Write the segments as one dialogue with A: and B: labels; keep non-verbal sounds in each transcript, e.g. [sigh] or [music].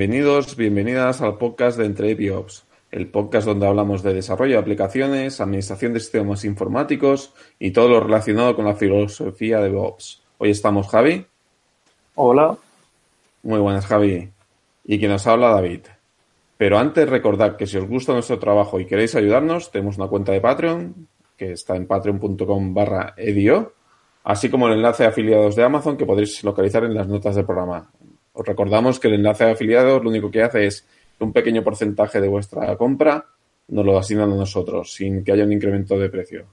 A: Bienvenidos, bienvenidas al podcast de Entre Ops, el podcast donde hablamos de desarrollo de aplicaciones, administración de sistemas informáticos y todo lo relacionado con la filosofía de Ops. Hoy estamos Javi.
B: Hola.
A: Muy buenas, Javi. Y quien nos habla, David. Pero antes recordad que si os gusta nuestro trabajo y queréis ayudarnos, tenemos una cuenta de Patreon que está en patreon.com barra edio, así como el enlace de afiliados de Amazon que podréis localizar en las notas del programa. Os recordamos que el enlace de afiliados lo único que hace es un pequeño porcentaje de vuestra compra nos lo asignan a nosotros, sin que haya un incremento de precio.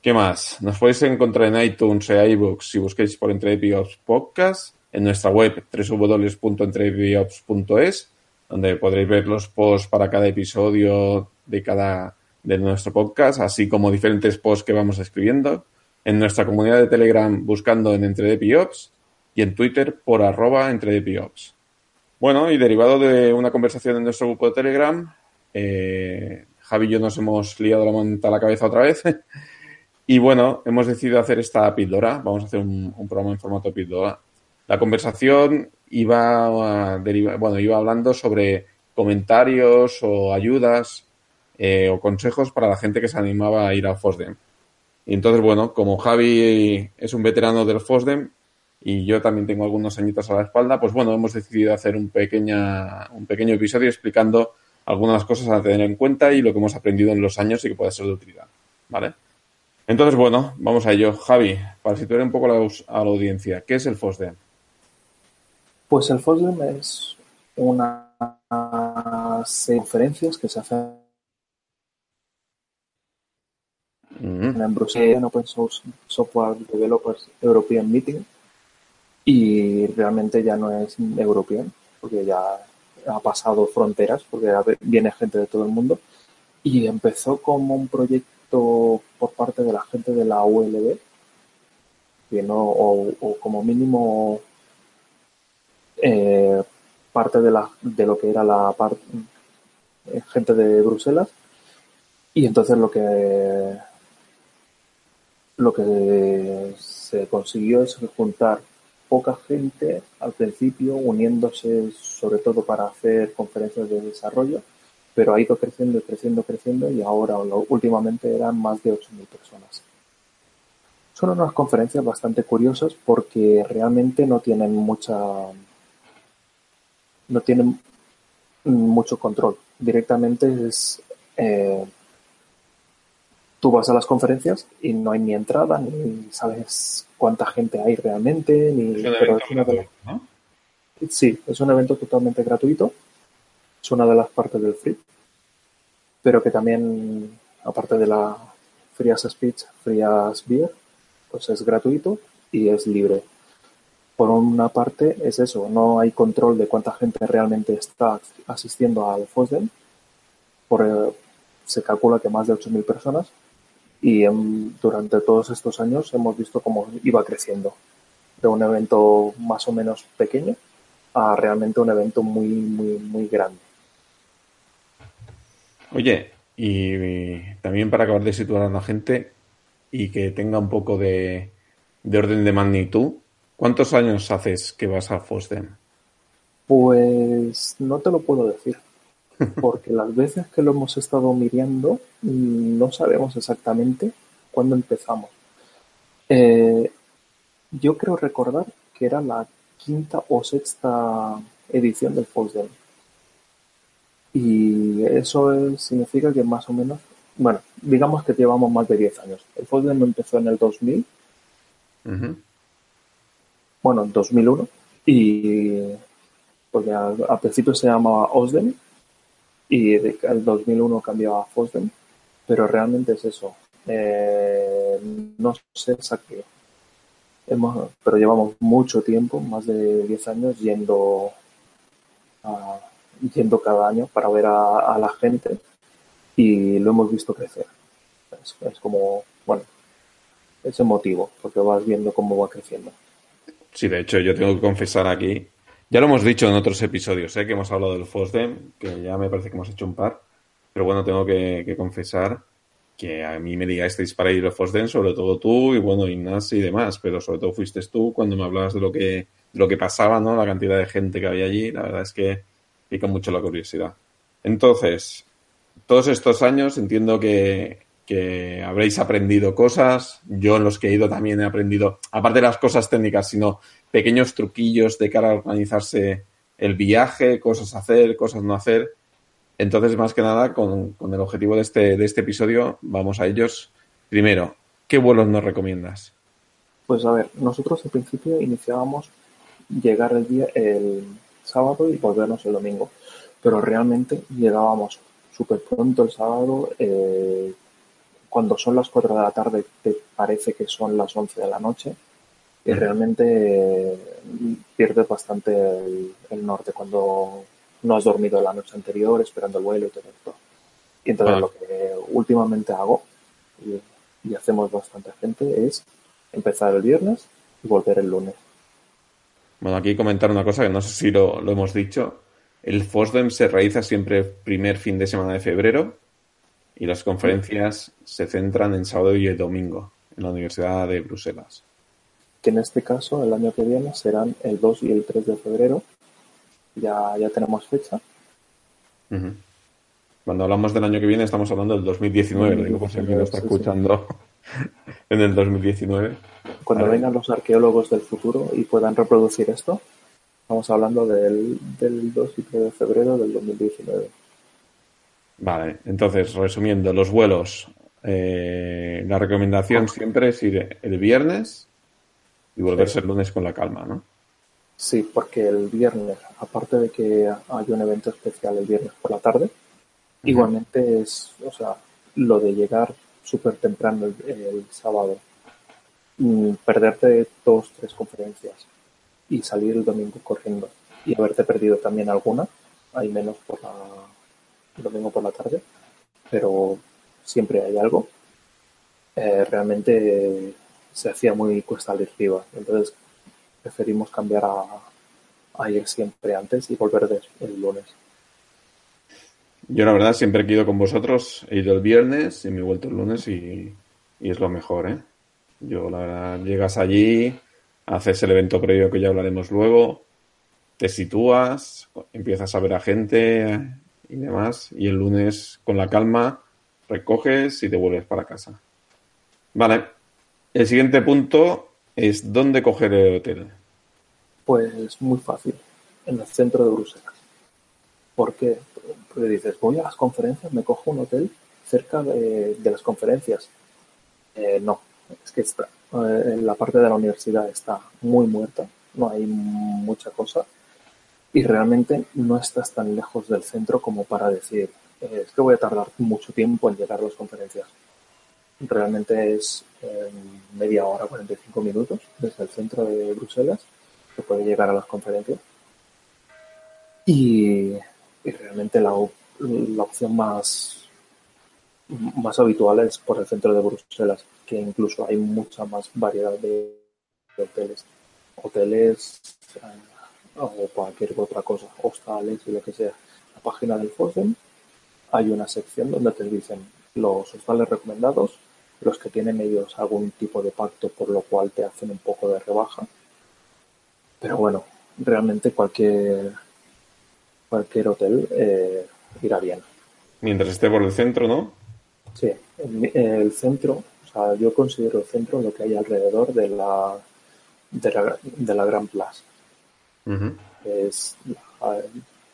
A: ¿Qué más? Nos podéis encontrar en iTunes e iBooks si busquéis por Entrepiops Podcast, en nuestra web www.entrepiops.es, donde podréis ver los posts para cada episodio de cada de nuestro podcast, así como diferentes posts que vamos escribiendo, en nuestra comunidad de Telegram buscando en Entrepiops y en Twitter por arroba Entrepiops. Bueno, y derivado de una conversación en nuestro grupo de Telegram, eh, Javi y yo nos hemos liado la manta a la cabeza otra vez. [laughs] y bueno, hemos decidido hacer esta píldora. Vamos a hacer un, programa en formato píldora. La conversación iba a bueno, iba hablando sobre comentarios o ayudas eh, o consejos para la gente que se animaba a ir al FOSDEM. Y entonces, bueno, como Javi es un veterano del FOSDEM, y yo también tengo algunos añitos a la espalda, pues bueno, hemos decidido hacer un, pequeña, un pequeño episodio explicando algunas cosas a tener en cuenta y lo que hemos aprendido en los años y que puede ser de utilidad, ¿vale? Entonces, bueno, vamos a ello. Javi, para situar un poco a la, audiencia, ¿qué es el FOSDEM?
B: Pues el FOSDEM es una conferencias que se hacen mm. en Bruselas, en Open Source Software Developers European Meeting, y realmente ya no es europeo, porque ya ha pasado fronteras, porque viene gente de todo el mundo, y empezó como un proyecto por parte de la gente de la ULB, o, como mínimo eh, parte de, la, de lo que era la eh, gente de Bruselas, y entonces lo que lo que se consiguió es juntar poca gente al principio uniéndose sobre todo para hacer conferencias de desarrollo, pero ha ido creciendo, creciendo, creciendo y ahora últimamente eran más de 8.000 personas. Son unas conferencias bastante curiosas porque realmente no tienen mucha no tienen mucho control. Directamente es eh, tú vas a las conferencias y no hay ni entrada, ni sabes cuánta gente hay realmente, ni... Sí, es un evento totalmente gratuito, es una de las partes del free, pero que también, aparte de la Free as Speech, Free as Beer, pues es gratuito y es libre. Por una parte es eso, no hay control de cuánta gente realmente está asistiendo al FOSDEM, por, se calcula que más de 8.000 personas, y durante todos estos años hemos visto cómo iba creciendo de un evento más o menos pequeño a realmente un evento muy, muy, muy grande.
A: Oye, y, también para acabar de situar a la gente y que tenga un poco de, de orden de magnitud, ¿cuántos años haces que vas a FOSDEM?
B: Pues no te lo puedo decir porque las veces que lo hemos estado mirando no sabemos exactamente cuándo empezamos. Eh, yo creo recordar que era la quinta o sexta edición del FOSDEM. Y eso significa que más o menos, bueno, digamos que llevamos más de 10 años. El FOSDEM empezó en el 2000, bueno, en 2001, y porque al, al principio se llamaba OSDEM y el 2001 cambió a FOSDEM, pero realmente es eso. Eh, no sé exactamente, hemos, pero llevamos mucho tiempo, más de 10 años, yendo, yendo cada año para ver a, la gente y lo hemos visto crecer. Es, es como, bueno, es emotivo, porque vas viendo cómo va creciendo.
A: Sí, de hecho, yo tengo que confesar aquí ya lo hemos dicho en otros episodios, ¿eh? que hemos hablado del FOSDEM, que ya me parece que hemos hecho un par. Pero bueno, tengo que, confesar que a mí me digasteis para ir al FOSDEM, sobre todo tú y bueno, Ignacio y demás, pero sobre todo fuiste tú cuando me hablabas de lo que, lo que pasaba, ¿no? La cantidad de gente que había allí, la verdad es que pica mucho la curiosidad. Entonces, todos estos años entiendo que, que habréis aprendido cosas. Yo en los que he ido también he aprendido, aparte de las cosas técnicas, sino pequeños truquillos de cara a organizarse el viaje, cosas hacer, cosas no hacer. Entonces, más que nada, con, con el objetivo de este, de este episodio, vamos a ellos. Primero, ¿qué vuelos nos recomiendas?
B: Pues a ver, nosotros al principio iniciábamos llegar el día el sábado y volvernos el domingo, pero realmente llegábamos súper pronto el sábado, eh, cuando son las 4 de la tarde te parece que son las 11 de la noche y realmente eh, pierdes bastante el, el norte cuando no has dormido la noche anterior esperando el vuelo y todo esto. Y entonces
A: Ah.
B: lo que últimamente hago y, y hacemos bastante gente es empezar el viernes y volver el lunes.
A: Bueno, aquí comentar una cosa que no sé si lo, lo hemos dicho. El FOSDEM se realiza siempre el primer fin de semana de febrero y las conferencias se centran en sábado y el domingo en la Universidad de Bruselas.
B: Que en este caso el año que viene serán el 2 y el 3 de febrero. Ya, ya tenemos fecha.
A: Cuando hablamos del año que viene estamos hablando del 2019, lo digo por si alguien lo está
B: Sí, sí.
A: escuchando [laughs] en el 2019.
B: Cuando vengan los arqueólogos del futuro y puedan reproducir esto, estamos hablando del, del 2 y 3 de febrero del 2019.
A: Vale, entonces, resumiendo, los vuelos. eh, la recomendación siempre es ir el viernes y volverse el lunes con la calma, ¿no?
B: Sí, porque el viernes, aparte de que hay un evento especial el viernes por la tarde, igualmente es, o sea, lo de llegar súper temprano el, el sábado, mm, perderte dos, tres conferencias y salir el domingo corriendo y haberte perdido también alguna, hay menos por la, domingo por la tarde, pero siempre hay algo. Eh, realmente se hacía muy cuesta arriba, entonces preferimos cambiar a, a ir siempre antes y volver el lunes.
A: Yo, la verdad, siempre he ido con vosotros, he ido el viernes y me he vuelto el lunes y, y es lo mejor, ¿eh? Yo, la verdad, llegas allí, haces el evento previo que ya hablaremos luego, te sitúas, empiezas a ver a gente y demás, y el lunes, con la calma, recoges y te vuelves para casa. Vale. El siguiente punto es dónde coger el hotel.
B: Pues muy fácil, en el centro de Bruselas. ¿Por qué? Porque dices, voy a las conferencias, me cojo un hotel cerca de, las conferencias. Eh, no, es que eh, la parte de la universidad está muy muerta, no hay mucha cosa y realmente no estás tan lejos del centro como para decir, eh, es que voy a tardar mucho tiempo en llegar a las conferencias. Realmente es eh, media hora, 45 minutos desde el centro de Bruselas que puede llegar a las conferencias. Y, y realmente la, la opción más, más habitual es por el centro de Bruselas, que incluso hay mucha más variedad de, de hoteles. Hoteles eh, o cualquier otra cosa, hostales y lo que sea. La página del FOSDEM hay una sección donde te dicen los hostales recomendados, los que tienen ellos algún tipo de pacto por lo cual te hacen un poco de rebaja. Pero bueno, realmente cualquier cualquier hotel eh, irá bien.
A: Mientras esté por el centro, ¿no?
B: Sí, el, el centro, o sea, yo considero el centro lo que hay alrededor de la de la, de la Gran Plaza. Es,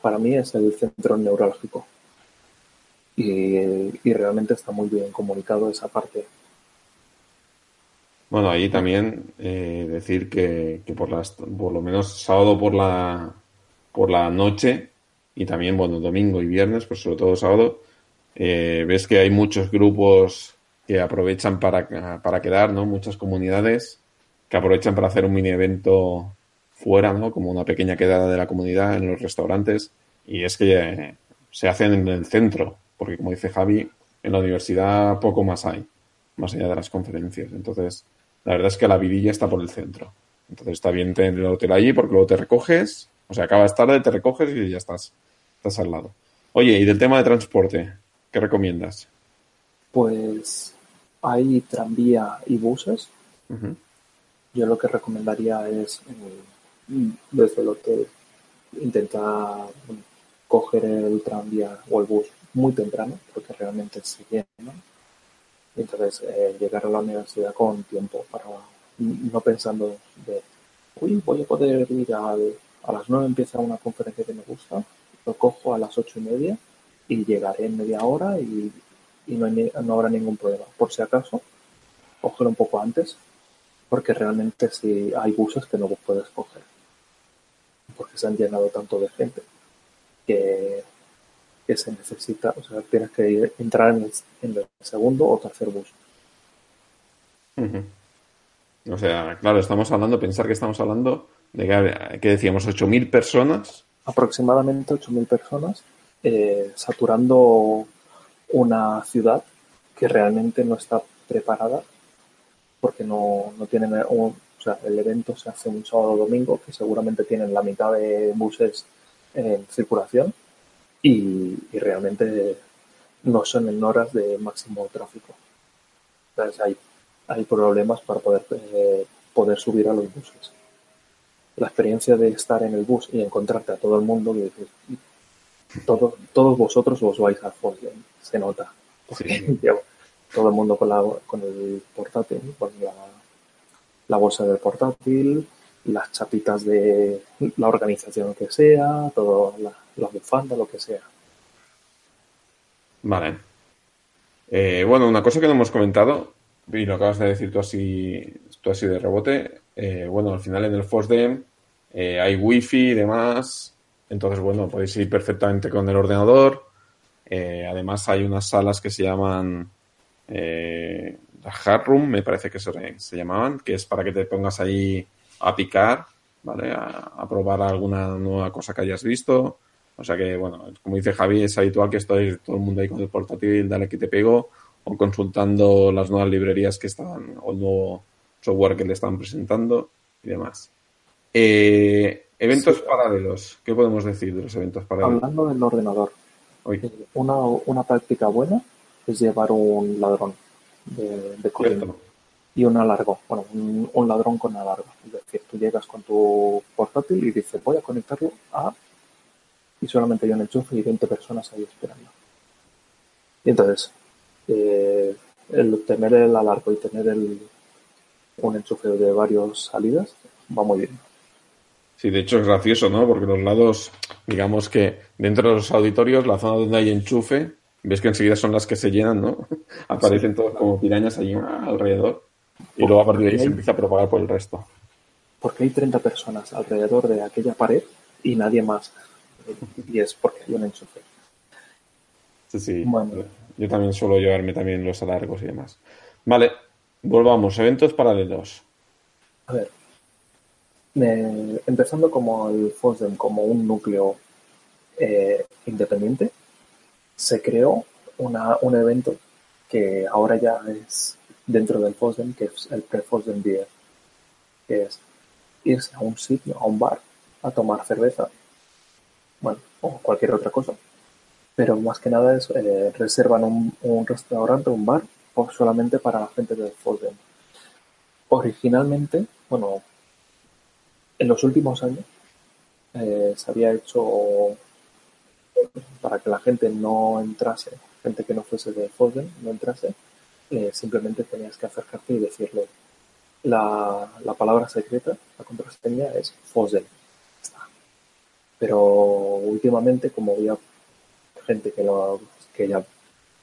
B: para mí es el centro neurálgico. Y, y realmente está muy bien comunicado esa parte.
A: Bueno, ahí también eh, decir que, que por las, por lo menos sábado por la, por la noche y también, bueno, domingo y viernes, pues sobre todo sábado, eh, ves que hay muchos grupos que aprovechan para, para quedar, ¿no? Muchas comunidades que aprovechan para hacer un mini evento fuera, ¿no? Como una pequeña quedada de la comunidad en los restaurantes. Y es que eh, se hacen en el centro, porque como dice Javi, en la universidad poco más hay, más allá de las conferencias. Entonces, la verdad es que la vidilla está por el centro. Entonces está bien tener el hotel allí porque luego te recoges, o sea, acabas tarde, te recoges y ya estás, estás al lado. Oye, y del tema de transporte, ¿qué recomiendas?
B: Pues hay tranvía y buses. Yo lo que recomendaría es eh, desde el hotel intenta coger el tranvía o el bus muy temprano, porque realmente se llena. Entonces, eh, llegar a la universidad con tiempo para no pensando de, uy, voy a poder ir a las nueve empieza una conferencia que me gusta, lo cojo a las ocho y media y llegaré en media hora y, no, no habrá ningún problema. Por si acaso, cógelo un poco antes, porque realmente si hay buses que no puedes coger, porque se han llenado tanto de gente que, que se necesita, o sea, tienes que entrar en el, segundo o tercer bus.
A: O sea, claro, estamos hablando, pensar que estamos hablando de que, que decíamos 8.000 personas.
B: Aproximadamente 8.000 personas, eh, saturando una ciudad que realmente no está preparada porque no, no tienen o sea, el evento se hace un sábado o domingo que seguramente tienen la mitad de buses en circulación y, realmente no son en horas de máximo tráfico. Entonces hay, hay problemas para poder, eh, poder subir a los buses. La experiencia de estar en el bus y encontrarte a todo el mundo, todos vosotros os vais a Volkswagen, se nota. [laughs] todo el mundo con, la, con el portátil, con la, la bolsa del portátil, las chapitas de la organización que sea, todo la, la bufanda, lo que sea.
A: Vale. Eh, bueno, una cosa que no hemos comentado, y lo acabas de decir tú así, tú así de rebote, eh, bueno, al final en el FOSDEM eh, hay wifi y demás, entonces, bueno, podéis ir perfectamente con el ordenador. además, hay unas salas que se llaman eh, Hard Room, me parece que se, se llamaban, que es para que te pongas ahí a picar, ¿vale? A, probar alguna nueva cosa que hayas visto. O sea que, bueno, como dice Javi, es habitual que estoy todo el mundo ahí con el portátil, dale que te pego, o consultando las nuevas librerías que están, o el nuevo software que le están presentando y demás. Eh, eventos paralelos, ¿qué podemos decir de los eventos paralelos?
B: Hablando del ordenador, eh, Una, una práctica buena es llevar un ladrón de, de y un alargo, bueno, un, ladrón con alargo. Es decir, tú llegas con tu portátil y dices, voy a conectarlo a... y solamente hay un enchufe y 20 personas ahí esperando. Y entonces, eh, el tener el alargo y tener el, un enchufe de varias salidas va muy bien.
A: Sí, de hecho es gracioso, ¿no? Porque los lados, digamos que dentro de los auditorios, la zona donde hay enchufe, ves que enseguida son las que se llenan, ¿no? [laughs] Aparecen todos como pirañas allí alrededor. Y luego a partir de ahí se empieza a propagar por el resto.
B: Porque hay 30 personas alrededor de aquella pared y nadie más. Y es porque hay un enchufe.
A: Sí, sí. Yo también suelo llevarme también los alargos y demás. Vale, volvamos. Eventos paralelos.
B: A ver. empezando como el FOSDEM, como un núcleo eh, independiente, se creó una, un evento que ahora ya es dentro del FOSDEM, que es el pre-FOSDEM Beer, que es irse a un sitio, a un bar, a tomar cerveza, bueno, o cualquier otra cosa. Pero más que nada es, eh, reservan un, un, restaurante, un bar, o solamente para la gente del FOSDEM. Originalmente, bueno, en los últimos años eh, se había hecho para que la gente no entrase, gente que no fuese de FOSDEM, no entrase, eh, simplemente tenías que acercarte y decirle la, la palabra secreta, la contraseña es FOSDEM. Pero últimamente, como había gente que, lo, que ya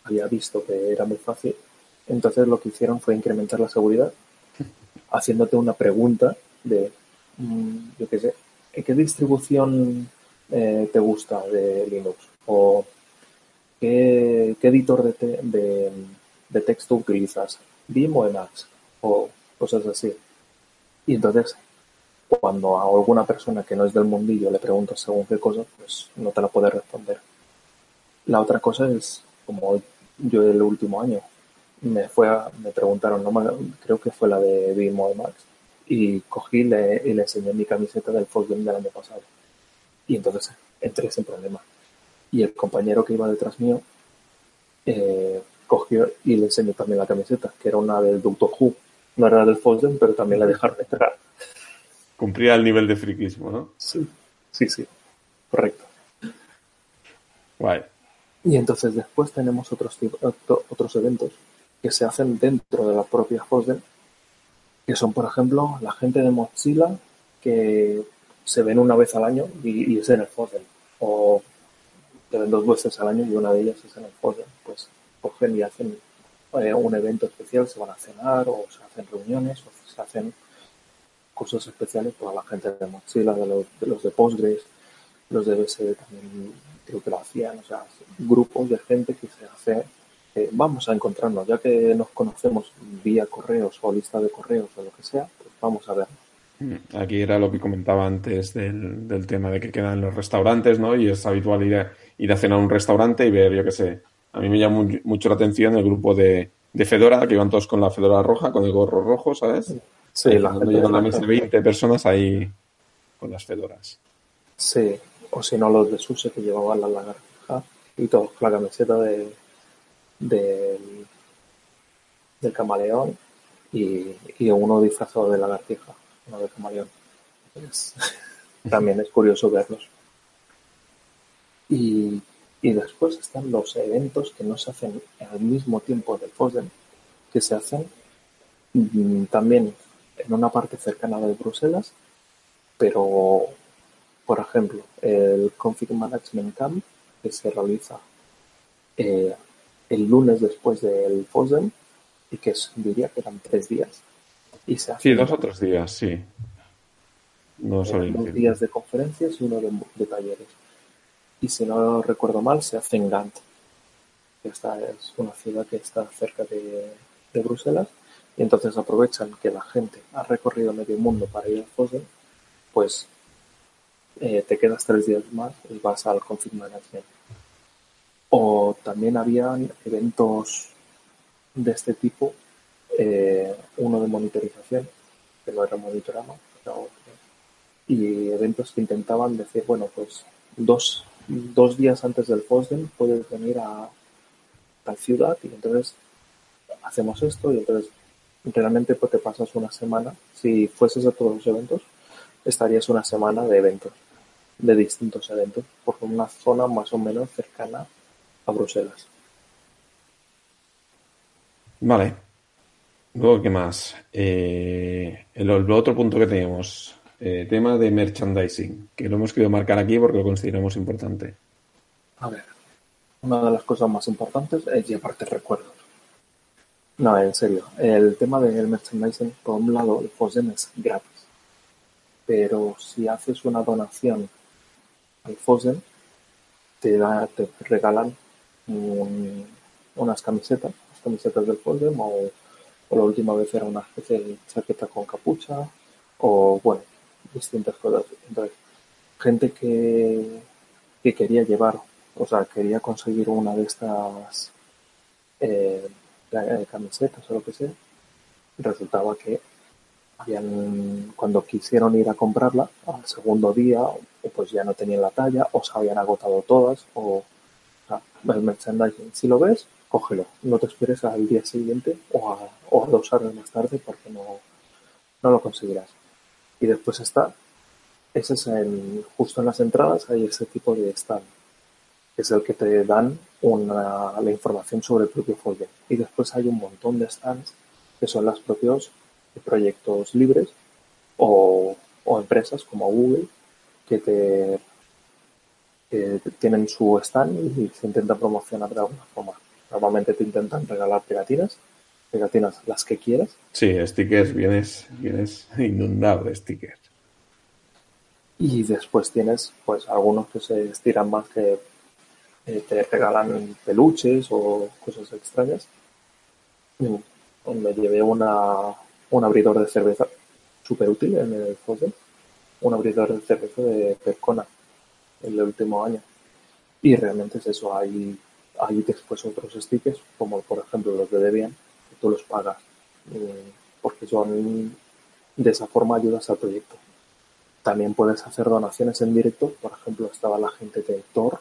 B: había visto que era muy fácil, entonces lo que hicieron fue incrementar la seguridad [laughs] haciéndote una pregunta de, mm, yo qué sé, ¿en qué distribución eh, te gusta de Linux? ¿O qué, qué editor de, de, texto utilizas, BIM o Emacs o cosas así. Y entonces, cuando a alguna persona que no es del mundillo le preguntas según qué cosa, pues no te la puede responder. La otra cosa es, como yo el último año me fue me preguntaron, creo que fue la de BIM o Emacs, y cogí le, y le enseñé mi camiseta del Game del año pasado. Y entonces entré sin problema. Y el compañero que iba detrás mío eh, cogió y le enseñó también la camiseta, que era una del Doctor Who. No era del Fosden, pero también la dejaron entrar.
A: Cumplía el nivel de friquismo, ¿no?
B: Sí, sí, sí. Correcto.
A: Guay.
B: Y entonces después tenemos otros, otros eventos que se hacen dentro de la propia FOSDEM, que son, por ejemplo, la gente de Mozilla que se ven una vez al año y, es en el FOSDEM, o se ven dos veces al año y una de ellas es en el FOSDEM. Pues cogen y hacen eh, un evento especial, se van a cenar o se hacen reuniones o se hacen cosas especiales para la gente de Mozilla, de los de, los de Postgres, los de BSD también creo que lo hacían, o sea, grupos de gente que se hace, eh, vamos a encontrarnos, ya que nos conocemos vía correos o lista de correos o lo que sea, pues vamos a ver.
A: Mm, aquí era lo que comentaba antes del, del tema de que quedan los restaurantes, ¿no? Y es habitual ir a, ir a cenar a un restaurante y ver, yo qué sé, a mí me llama mucho la atención el grupo de, de Fedora, que iban todos con la Fedora roja, con el gorro rojo, ¿sabes?
B: Sí, la gente
A: llegan a mesa de 20 personas ahí con las Fedoras.
B: Sí, o si no los de Suse que llevaban la lagartija y todos con la camiseta de, del camaleón y, uno disfrazado de lagartija, uno de camaleón. [laughs] también es curioso verlos. Y, y, después están los eventos que no se hacen al mismo tiempo del FOSDEM, que se hacen mm, también en una parte cercana de Bruselas, pero por ejemplo, el Config Management Camp, que se realiza eh, el lunes después del FOSDEM y que diría que eran tres días. Y se
A: sí, dos o tres días, sí. No
B: eh, dos días de conferencias y uno de, talleres. Y si no recuerdo mal, se hace en Gant. Esta es una ciudad que está cerca de, de Bruselas y entonces aprovechan que la gente ha recorrido medio mundo para ir al FOSDEM, pues eh, te quedas tres días más y vas al config management. O también habían eventos de este tipo, eh, uno de monitorización, que no era monitorama, y eventos que intentaban decir, bueno, pues dos, dos días antes del FOSDEM puedes venir a tal ciudad y entonces hacemos esto y entonces realmente pues te pasas una semana, si fueses a todos los eventos, estarías una semana de eventos de distintos eventos por una zona más o menos cercana a Bruselas.
A: Vale. Luego, ¿qué más? Eh, el, otro punto que tenemos, eh, tema de merchandising, que lo hemos querido marcar aquí porque lo consideramos importante.
B: A ver, una de las cosas más importantes es llevarte recuerdos. No, en serio, el tema del merchandising, por un lado, el FOSDEM es gratis, pero si haces una donación al FOSDEM, te, da, te regalan unas camisetas, las camisetas del FOSDEM, o, la última vez era una especie de chaqueta con capucha, o bueno, distintas cosas. Entonces, gente que, que quería llevar, o sea, quería conseguir una de estas eh, camisetas o lo que sea, resultaba que habían, cuando quisieron ir a comprarla, al segundo día, pues ya no tenían la talla, o se habían agotado todas, o, el merchandising. Si lo ves, cógelo. No te esperes al día siguiente o a, o dos horas más tarde porque no, no lo conseguirás. Y después está, ese justo en las entradas hay ese tipo de stand, que es el que te dan una, la información sobre el propio folio. Y después hay un montón de stands que son los propios proyectos libres o, empresas como Google que te tienen su stand y se intenta promocionar de alguna forma. Normalmente te intentan regalar pegatinas, pegatinas las que quieras.
A: Sí, stickers, vienes, vienes [laughs] inundado de stickers.
B: Y después tienes pues algunos que se estiran más que eh, te regalan peluches o cosas extrañas. Me llevé una, un abridor de cerveza súper útil en el FOSDEM, un abridor de cerveza de Percona en el último año. Y realmente es eso, hay, hay después otros stickers, como por ejemplo los de Debian, tú los pagas, eh, porque son, de esa forma ayudas al proyecto. También puedes hacer donaciones en directo, por ejemplo, estaba la gente de Tor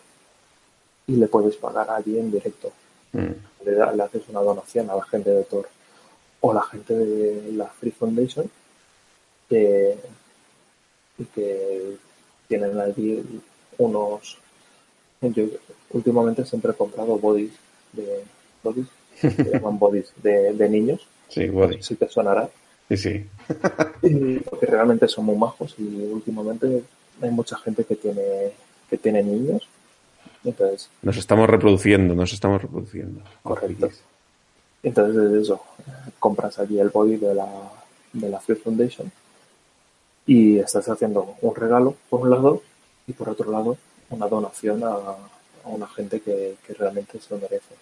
B: y le puedes pagar allí en directo. Mm. Le, le haces una donación a la gente de Tor o la gente de la Free Foundation que, y que tienen allí unos... Yo últimamente siempre he comprado bodies de... ¿Bodies? [laughs] Se llaman bodies de, de niños.
A: Sí, bodies.
B: Si te sonará.
A: Sí, sí. [laughs]
B: y porque realmente son muy majos y últimamente hay mucha gente que tiene que tiene niños. Entonces,
A: Nos estamos reproduciendo, nos estamos reproduciendo.
B: Correcto. entonces es eso, compras allí el body de la, de la Free Foundation y estás haciendo un regalo por un lado y por otro lado una donación a, a una gente que, que realmente se lo merece.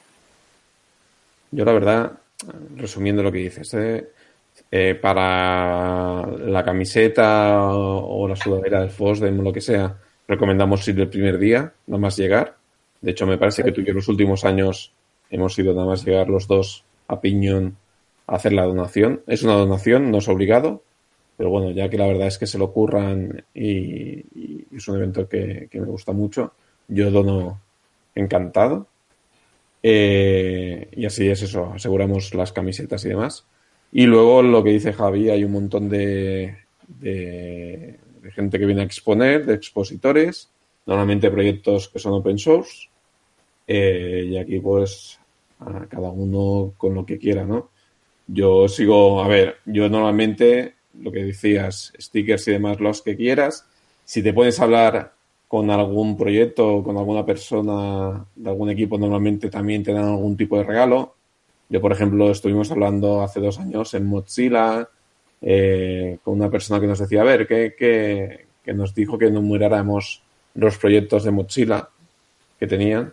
A: Yo la verdad, resumiendo lo que dices, ¿eh? Eh, para la camiseta o, la sudadera del FOSDEM o lo que sea, recomendamos ir el primer día, nada más llegar. De hecho, me parece que tú y yo los últimos años hemos ido nada más llegar los dos a Piñón a hacer la donación. Es una donación, no es obligado, pero bueno, ya que la verdad es que se lo curran y, es un evento que me gusta mucho, yo dono encantado. Eh, y así es eso, aseguramos las camisetas y demás. Y luego lo que dice Javi, hay un montón de, de, gente que viene a exponer, de expositores, normalmente proyectos que son open source. Eh, y aquí pues cada uno con lo que quiera, ¿no? Yo sigo, a ver, yo normalmente lo que decías, stickers y demás, los que quieras. Si te puedes hablar con algún proyecto o con alguna persona de algún equipo, normalmente también te dan algún tipo de regalo. Yo, por ejemplo, estuvimos hablando hace dos años en Mozilla eh, con una persona que nos decía, a ver, que, que, nos dijo que enumeráramos los proyectos de Mozilla que tenían.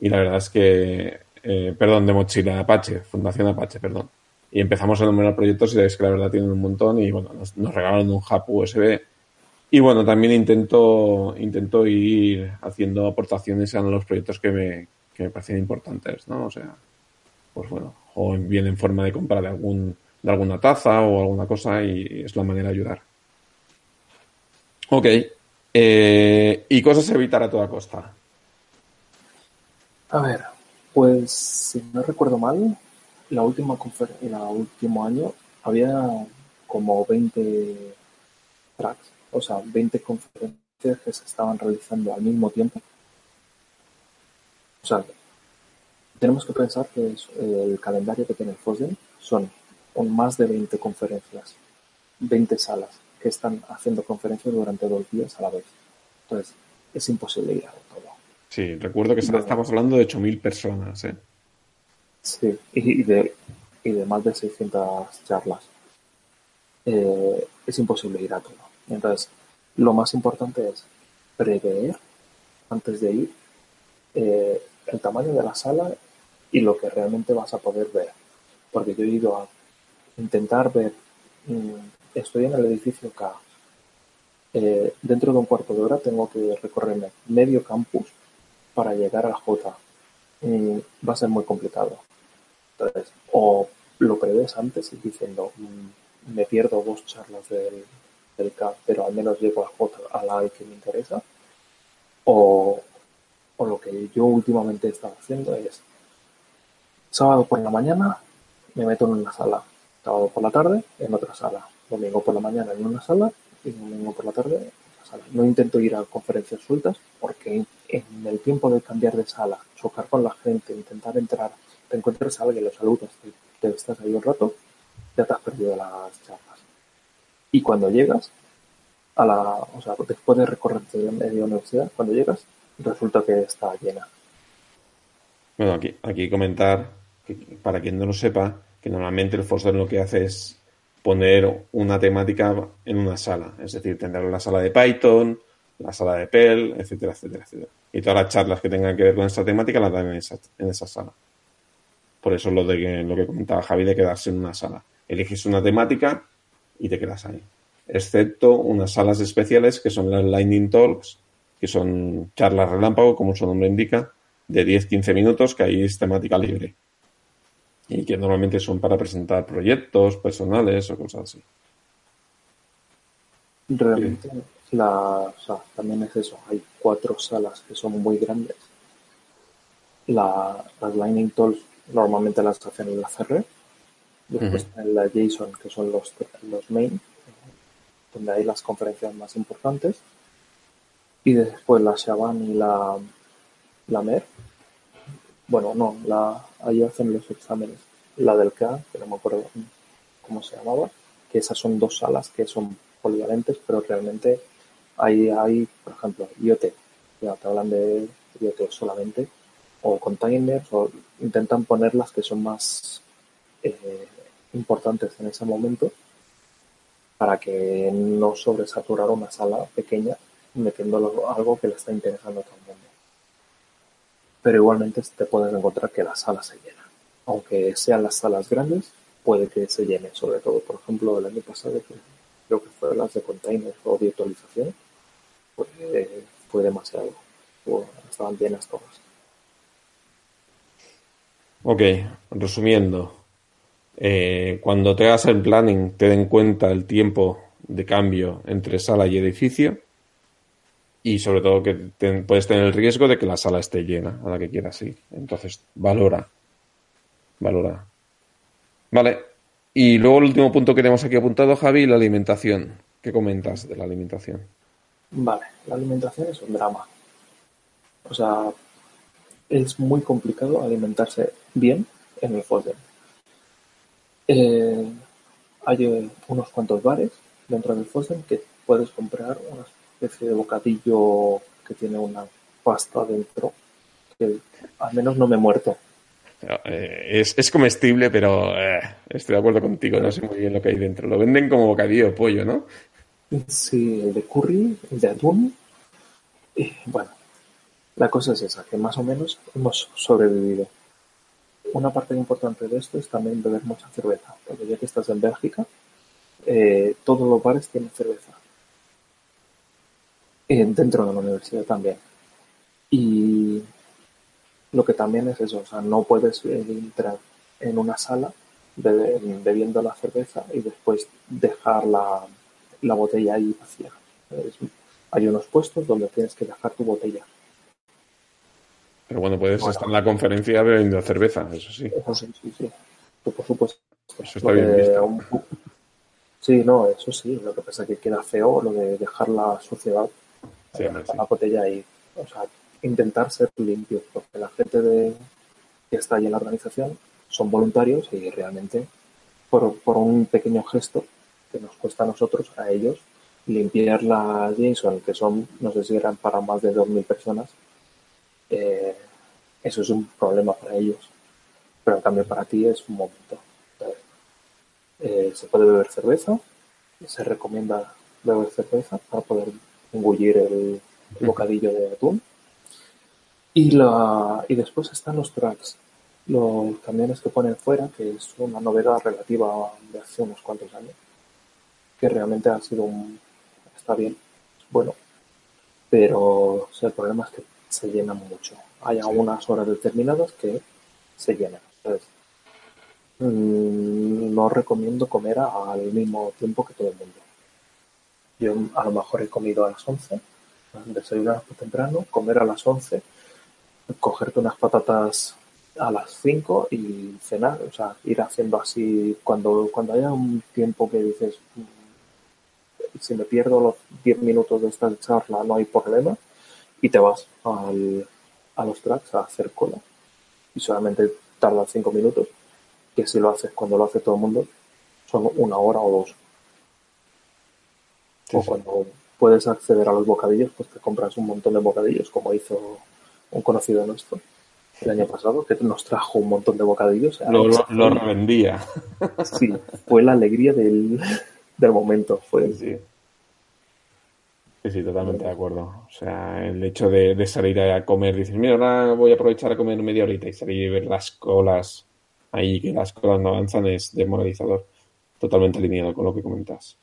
A: Y la verdad es que, eh, perdón, de Mozilla, Apache, Fundación Apache, perdón. Y empezamos a enumerar proyectos y veis que la verdad tienen un montón y bueno, nos, nos regalaron un hub USB. Y bueno, también intento, intento ir haciendo aportaciones a los proyectos que me, que me parecen importantes, ¿no? O sea, pues bueno, o bien en forma de compra de algún, de alguna taza o alguna cosa y es la manera de ayudar. Ok. Eh, y cosas a evitar a toda costa.
B: A ver, pues si no recuerdo mal, la última en el último año había como 20 tracks, o sea, 20 conferencias que se estaban realizando al mismo tiempo. O sea, tenemos que pensar que el calendario que tiene el FOSDEM son más de 20 conferencias, 20 salas que están haciendo conferencias durante dos días a la vez. Entonces, es imposible ir a todo.
A: Sí, recuerdo que estamos hablando de 8.000 personas, ¿eh?
B: Sí, y y de, y de más de 600 charlas. Eh, es imposible ir a todo. Entonces, lo más importante es prever antes de ir eh, el tamaño de la sala y lo que realmente vas a poder ver. Porque yo he ido a intentar ver, mm, estoy en el edificio K. Eh, dentro de un cuarto de hora tengo que recorrerme medio campus para llegar al J. Mm, va a ser muy complicado. Entonces, o lo prevés antes y diciendo, mm, me pierdo dos charlas del, del CAP, pero al menos llego al J, a la que me interesa. O, o lo que yo últimamente he estado haciendo es, sábado por la mañana me meto en una sala, sábado por la tarde en otra sala, domingo por la mañana en una sala y domingo por la tarde en otra sala. No intento ir a conferencias sueltas porque en el tiempo de cambiar de sala, chocar con la gente, intentar entrar, te encuentras a alguien, lo saludas, te, te estás ahí un rato, ya te has perdido las charlas. Y cuando llegas a la, o sea, después de recorrerte de media universidad, cuando llegas, resulta que está llena.
A: Bueno, aquí, aquí comentar, que, para quien no lo sepa, que normalmente el Forster lo que hace es poner una temática en una sala. Es decir, tendrá la sala de Python, la sala de Perl, etcétera, etcétera, etcétera. Y todas las charlas que tengan que ver con esta temática las dan en esa, en esa sala. Por eso lo de lo que comentaba Javi de quedarse en una sala. Eliges una temática y te quedas ahí. Excepto unas salas especiales que son las Lightning Talks, que son charlas relámpago, como su nombre indica, de 10-15 minutos, que ahí es temática libre. Y que normalmente son para presentar proyectos personales o cosas así.
B: Realmente, sea, también es eso. Hay cuatro salas que son muy grandes. La, las Lightning Talks normalmente las hacen en la CR. Después
A: Ujú.
B: en la JSON, que son los, los main, donde hay las conferencias más importantes. Y después la Shaban y la, la MER. Bueno, no, la, ahí hacen los exámenes. La del K, que no me acuerdo cómo se llamaba, que esas son dos salas que son polivalentes, pero realmente ahí hay, por ejemplo, IoT. Ya te hablan de IoT solamente, o containers, o intentan poner las que son más eh, importantes en ese momento para que no sobresaturar una sala pequeña metiéndolo algo que le está interesando a todo el mundo. Pero igualmente te puedes encontrar que la sala se llena. Aunque sean las salas grandes, puede que se llene. Sobre todo, por ejemplo, el año pasado, creo que fue las de containers o virtualización, fue, fue demasiado. estaban llenas todas.
A: Ok, resumiendo, eh, cuando te hagas el planning, te den cuenta el tiempo de cambio entre sala y edificio y sobre todo que puedes tener el riesgo de que la sala esté llena a la que quieras ir. Entonces, valora. Valora. Vale. Y luego el último punto que tenemos aquí apuntado, Javi, la alimentación. ¿Qué comentas de la alimentación?
B: Vale, la alimentación es un drama. O sea, es muy complicado alimentarse bien en el Foden. Eh, hay unos cuantos bares dentro del Foden que puedes comprar una especie de bocadillo que tiene una pasta dentro que al menos no me he muerto.
A: Eh, es, comestible, pero eh, estoy de acuerdo contigo, no sé muy bien lo que hay dentro. Lo venden como bocadillo de pollo, ¿no?
B: Sí, el de curry, el de atún. Y, bueno, la cosa es esa, que más o menos hemos sobrevivido. Una parte importante de esto es también beber mucha cerveza, porque ya que estás en Bélgica, eh, todos los bares tienen cerveza. Dentro de la universidad también. Y lo que también es eso, o sea, no puedes eh, entrar en una sala bebiendo la cerveza y después dejar la, la botella ahí vacía. hay unos puestos donde tienes que dejar tu botella
A: pero bueno, puedes estar en la conferencia bebiendo cerveza, eso sí.
B: Eso sí, sí, sí. por supuesto.
A: Eso está bien visto.
B: Sí, no, eso sí. Lo que pasa es que queda feo lo de dejar la suciedad sí, la botella ahí. O sea, intentar ser limpio, porque la gente de, que está ahí en la organización son voluntarios y realmente por, por un pequeño gesto que nos cuesta a nosotros, a ellos, limpiar la Jameson, que son, no sé si eran para más de 2.000 personas, eh, eso es un problema para ellos. Pero en cambio para ti es un momento. Eh, se puede beber cerveza, se recomienda beber cerveza para poder engullir el, bocadillo de atún. Y, la, y después están los tracks, los camiones que ponen fuera, que es una novedad relativa de hace unos cuantos años, que realmente ha sido un... está bien, bueno, pero el problema es que se llenan mucho. Hay algunas horas determinadas que se llenan. Entonces, mm, no recomiendo comer al mismo tiempo que todo el mundo. Yo a lo mejor he comido a las 11, desayunar temprano, comer a las 11, cogerte unas patatas a las 5 y cenar, o sea, ir haciendo así cuando, cuando haya un tiempo que dices, mm, si me pierdo los 10 minutos de esta charla no hay problema, y te vas al, a los tracks a hacer cola y solamente tarda cinco minutos, que si lo haces cuando lo hace todo el mundo, son una hora o dos. o cuando puedes acceder a los bocadillos, pues te compras un montón de bocadillos, como hizo un conocido nuestro el año pasado, que nos trajo un montón de bocadillos.
A: Lo, lo, revendía. [laughs]
B: Sí, fue la alegría del, del momento. Fue,
A: Sí, sí, totalmente de acuerdo. O sea, el hecho de, salir a comer, dices, mira, ahora voy a aprovechar a comer media horita y salir y ver las colas ahí, que las colas no avanzan, es demoralizador. Totalmente alineado con lo que comentas.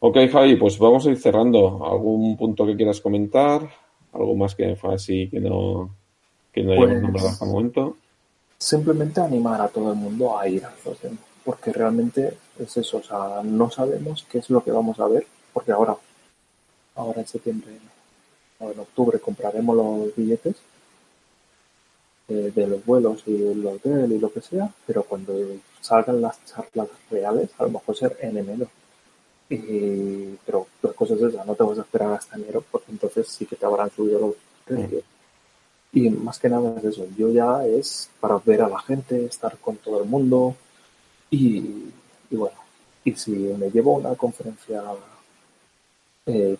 A: Ok, Javi, pues vamos a ir cerrando. ¿Algún punto que quieras comentar? ¿Algo más que fue así que no, que no hayamos pues nombrado hasta el momento?
B: Simplemente animar a todo el mundo a ir porque realmente es eso, o sea, no sabemos qué es lo que vamos a ver, porque ahora ahora en septiembre o en octubre compraremos los billetes de, los vuelos y el hotel y lo que sea, pero cuando salgan las charlas reales, a lo mejor ser en enero. Y, pero la cosa es esa, no te vas a esperar hasta enero porque entonces sí que te habrán subido los precios. Y más que nada es eso, yo ya es para ver a la gente, estar con todo el mundo y, y bueno, y si me llevo una conferencia eh,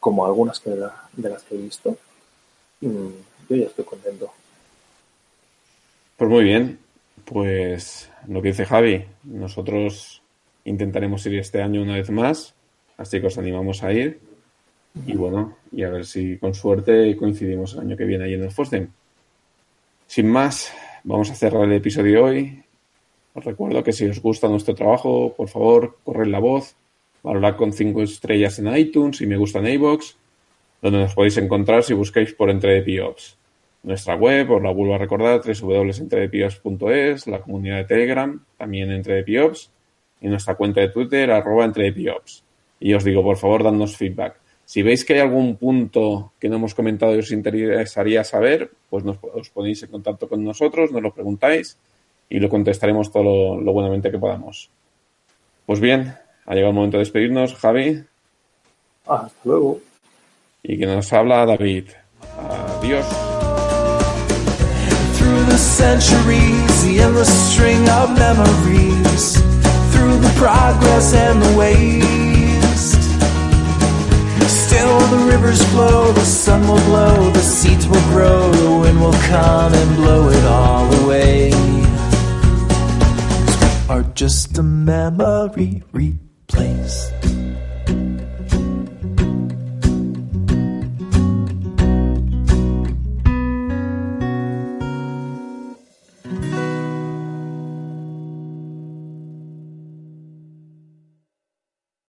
B: como algunas que de, las que he visto, mm, yo ya estoy contento.
A: Pues muy bien, pues lo que dice Javi, nosotros intentaremos ir este año una vez más, así que os animamos a ir. Y bueno, y a ver si con suerte coincidimos el año que viene ahí en el Fosden. Sin más, vamos a cerrar el episodio de hoy. Os recuerdo que si os gusta nuestro trabajo, por favor, corred la voz, valorad con cinco estrellas en iTunes y me gusta en iVoox, donde nos podéis encontrar si buscáis por Entre Piops. Nuestra web, os la vuelvo a recordar, www.entredepiops.es, la comunidad de Telegram, también Entre Piops, y nuestra cuenta de Twitter, arroba Entre Piops. Y os digo, por favor, dadnos feedback. Si veis que hay algún punto que no hemos comentado y os interesaría saber, pues nos, os ponéis en contacto con nosotros, nos lo preguntáis y lo contestaremos todo lo, buenamente que podamos. Pues bien, ha llegado el momento de despedirnos, Javi.
B: Ah, hasta luego.
A: Y que nos habla David. Adiós. Through the centuries, the endless string of memories, through the progress and the waste. Still the rivers flow, the sun will blow, the seeds will grow, the wind will come and blow it all away. are just a memory place.